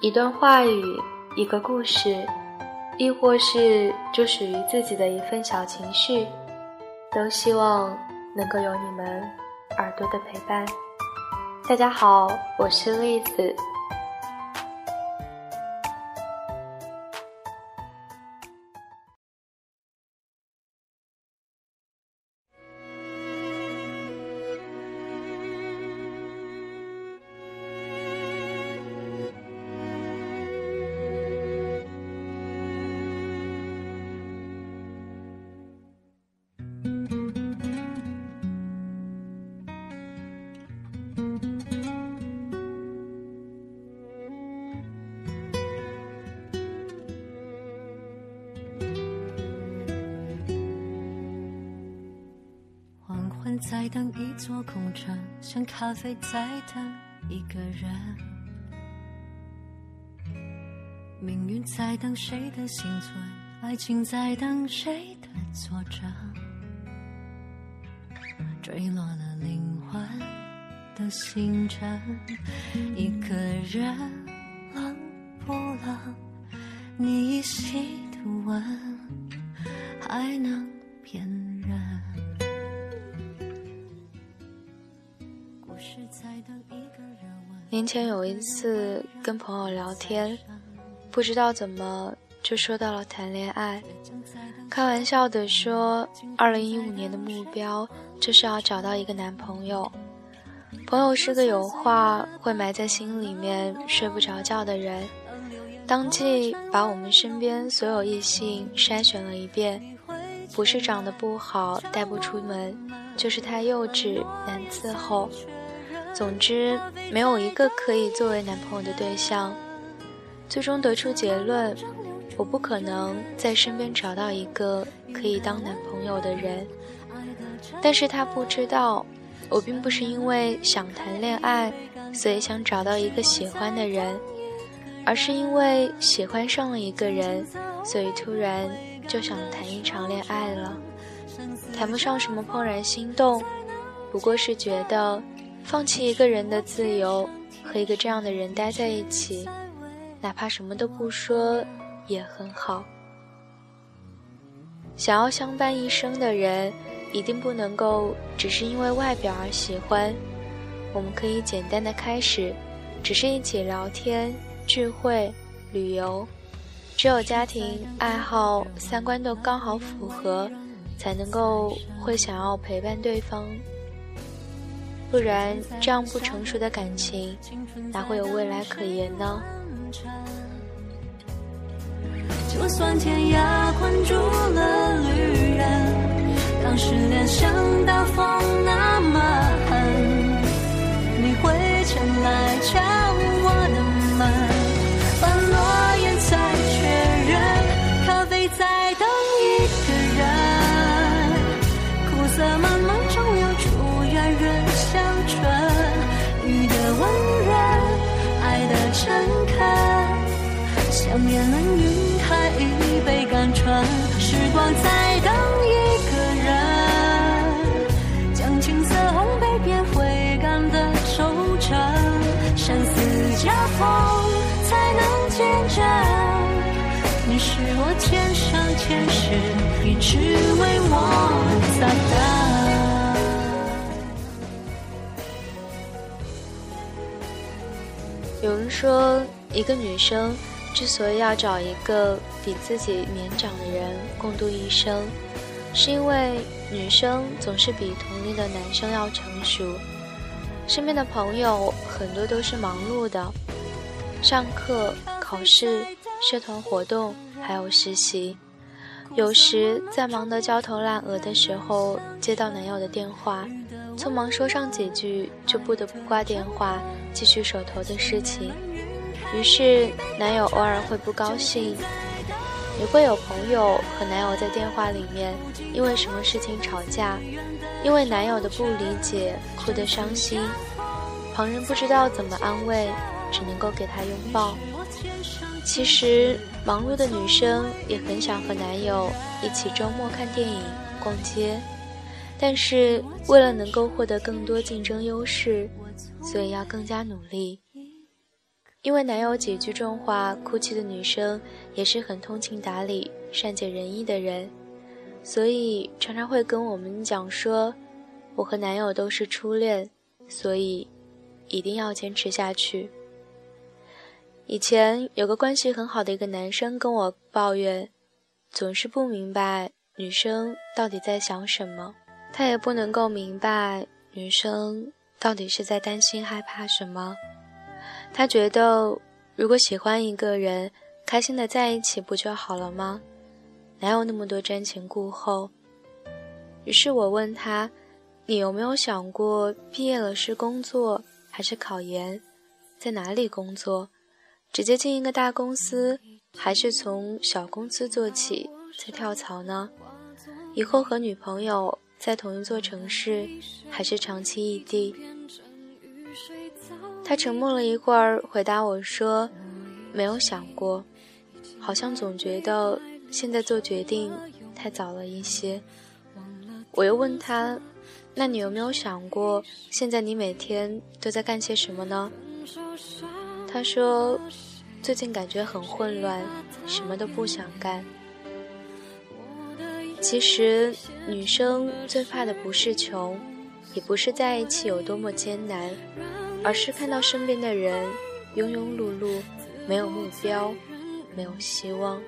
一段话语，一个故事，亦或是就属于自己的一份小情绪，都希望能够有你们耳朵的陪伴。大家好，我是栗子。在等一座空城，像咖啡在等一个人。命运在等谁的幸存，爱情在等谁的挫折。坠落了灵魂的星辰，一个人冷不冷？你依稀的吻，还能骗？年前有一次跟朋友聊天，不知道怎么就说到了谈恋爱，开玩笑的说，二零一五年的目标就是要找到一个男朋友。朋友是个有话会埋在心里面睡不着觉的人，当即把我们身边所有异性筛选了一遍，不是长得不好带不出门，就是太幼稚难伺候。总之，没有一个可以作为男朋友的对象。最终得出结论：我不可能在身边找到一个可以当男朋友的人。但是他不知道，我并不是因为想谈恋爱，所以想找到一个喜欢的人，而是因为喜欢上了一个人，所以突然就想谈一场恋爱了。谈不上什么怦然心动，不过是觉得。放弃一个人的自由，和一个这样的人待在一起，哪怕什么都不说也很好。想要相伴一生的人，一定不能够只是因为外表而喜欢。我们可以简单的开始，只是一起聊天、聚会、旅游。只有家庭、爱好、三观都刚好符合，才能够会想要陪伴对方。不然，这样不成熟的感情，哪会有未来可言呢？就算天涯困住想念能晕开一杯甘醇，时光在等一个人，将青涩烘焙变回甘的收成，生死交锋才能见证，你是我前生前世一直为我在等。有人说，一个女生之所以要找一个比自己年长的人共度一生，是因为女生总是比同龄的男生要成熟。身边的朋友很多都是忙碌的，上课、考试、社团活动，还有实习。有时在忙得焦头烂额的时候，接到男友的电话。匆忙说上几句，就不得不挂电话，继续手头的事情。于是，男友偶尔会不高兴，也会有朋友和男友在电话里面因为什么事情吵架，因为男友的不理解哭得伤心。旁人不知道怎么安慰，只能够给他拥抱。其实，忙碌的女生也很想和男友一起周末看电影、逛街。但是，为了能够获得更多竞争优势，所以要更加努力。因为男友几句重话，哭泣的女生也是很通情达理、善解人意的人，所以常常会跟我们讲说：“我和男友都是初恋，所以一定要坚持下去。”以前有个关系很好的一个男生跟我抱怨，总是不明白女生到底在想什么，他也不能够明白女生到底是在担心害怕什么。他觉得，如果喜欢一个人，开心的在一起不就好了吗？哪有那么多瞻前顾后？于是我问他：“你有没有想过，毕业了是工作还是考研？在哪里工作？”直接进一个大公司，还是从小公司做起再跳槽呢？以后和女朋友在同一座城市，还是长期异地？他沉默了一会儿，回答我说：“没有想过，好像总觉得现在做决定太早了一些。”我又问他：“那你有没有想过，现在你每天都在干些什么呢？”他说：“最近感觉很混乱，什么都不想干。其实，女生最怕的不是穷，也不是在一起有多么艰难，而是看到身边的人庸庸碌碌，没有目标，没有希望。”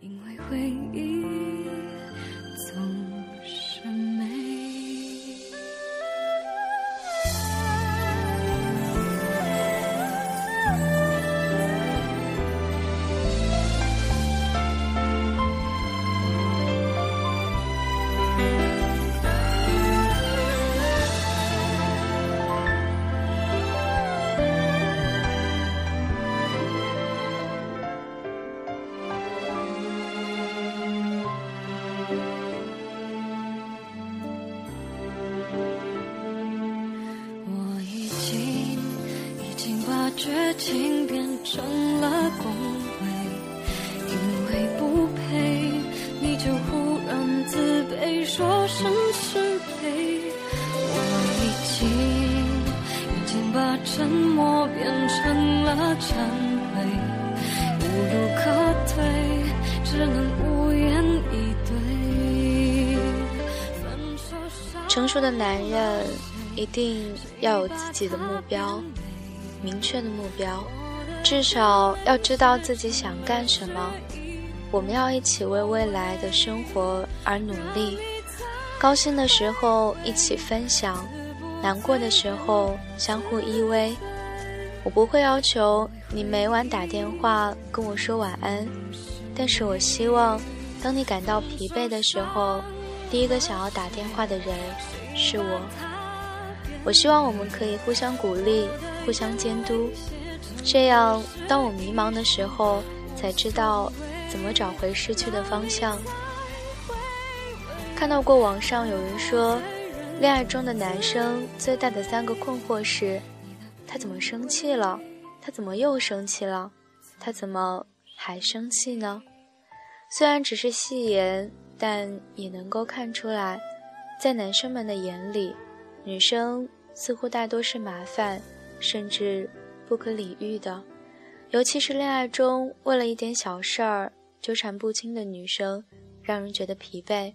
因为回忆。沉默变成了忏悔，无路可退，只能无言以对。成熟的男人一定要有自己的目标。明确的目标，至少要知道自己想干什么。我们要一起为未来的生活而努力。高兴的时候一起分享，难过的时候相互依偎。我不会要求你每晚打电话跟我说晚安，但是我希望，当你感到疲惫的时候，第一个想要打电话的人是我。我希望我们可以互相鼓励。互相监督，这样当我迷茫的时候，才知道怎么找回失去的方向。看到过网上有人说，恋爱中的男生最大的三个困惑是：他怎么生气了？他怎么又生气了？他怎么还生气呢？虽然只是戏言，但也能够看出来，在男生们的眼里，女生似乎大多是麻烦。甚至不可理喻的，尤其是恋爱中为了一点小事儿纠缠不清的女生，让人觉得疲惫。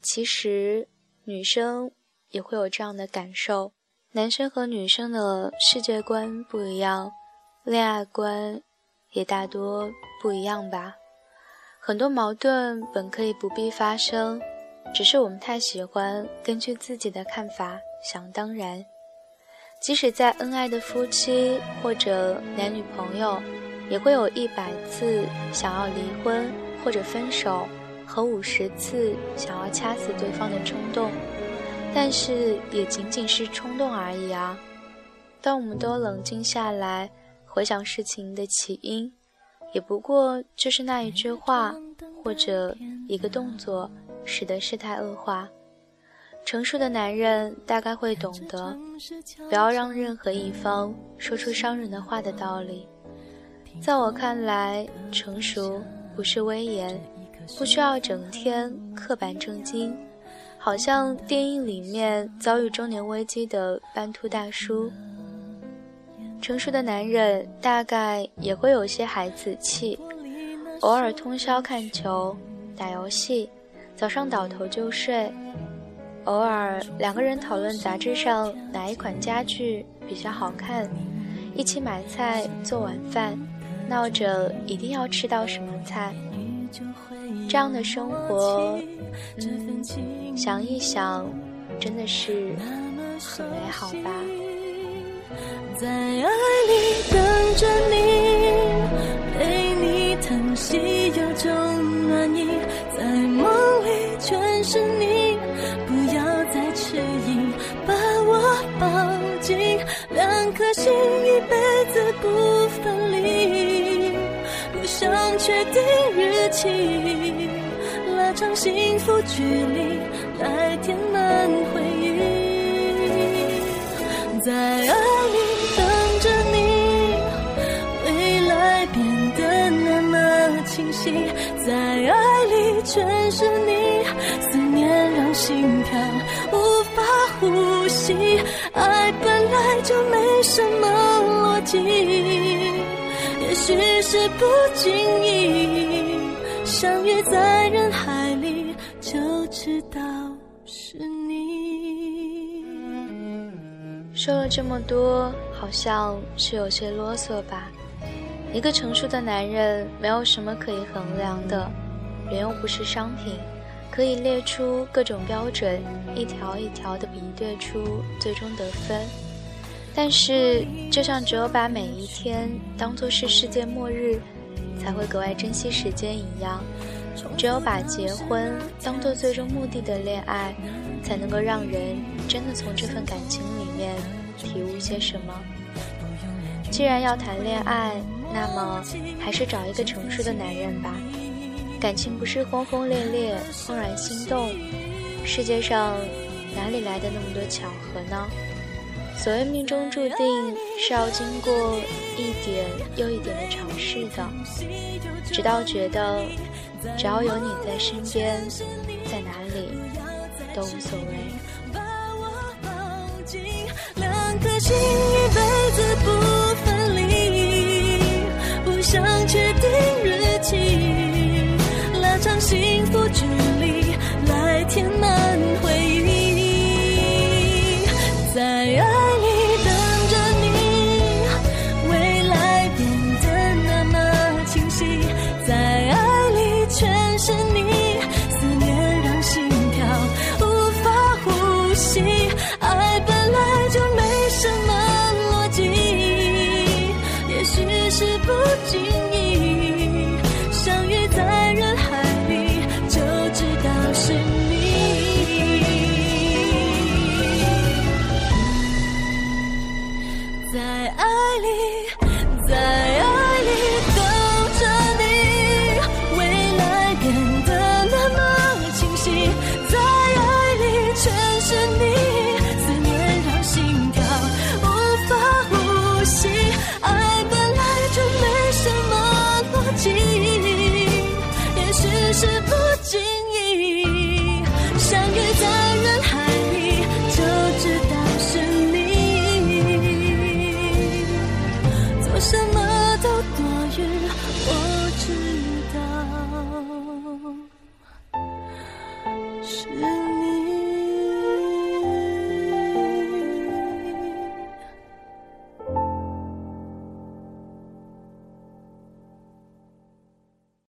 其实女生也会有这样的感受，男生和女生的世界观不一样，恋爱观也大多不一样吧。很多矛盾本可以不必发生，只是我们太喜欢根据自己的看法想当然。即使在恩爱的夫妻或者男女朋友，也会有一百次想要离婚或者分手，和五十次想要掐死对方的冲动，但是也仅仅是冲动而已啊！当我们都冷静下来，回想事情的起因，也不过就是那一句话或者一个动作，使得事态恶化。成熟的男人大概会懂得，不要让任何一方说出伤人的话的道理。在我看来，成熟不是威严，不需要整天刻板正经，好像电影里面遭遇中年危机的斑秃大叔。成熟的男人大概也会有些孩子气，偶尔通宵看球、打游戏，早上倒头就睡；偶尔两个人讨论杂志上哪一款家具比较好看，一起买菜做晚饭，闹着一定要吃到什么菜。这样的生活，嗯，想一想，真的是很美好吧。在爱里等着你，陪你疼惜有种暖意，在梦里全是你，不要再迟疑，把我抱紧，两颗心一辈子不分离，不想确定日期，拉长幸福距离，来填满回忆，在爱里等着你，未来变得那么。清晰，在爱里全是你，思念让心跳无法呼吸。爱本来就没什么逻辑，也许是不经意相遇在人海里，就知道是你。说了这么多，好像是有些啰嗦吧。一个成熟的男人没有什么可以衡量的，人又不是商品，可以列出各种标准，一条一条的比对出最终得分。但是，就像只有把每一天当作是世界末日，才会格外珍惜时间一样，只有把结婚当做最终目的的恋爱，才能够让人真的从这份感情里面体悟些什么。既然要谈恋爱，那么，还是找一个成熟的男人吧。感情不是轰轰烈烈、怦然心动，世界上哪里来的那么多巧合呢？所谓命中注定，是要经过一点又一点的尝试的，直到觉得只要有你在身边，在哪里都无所谓。两颗心一辈子不分离。不想确定日期，拉长幸福距离，来填满在爱里。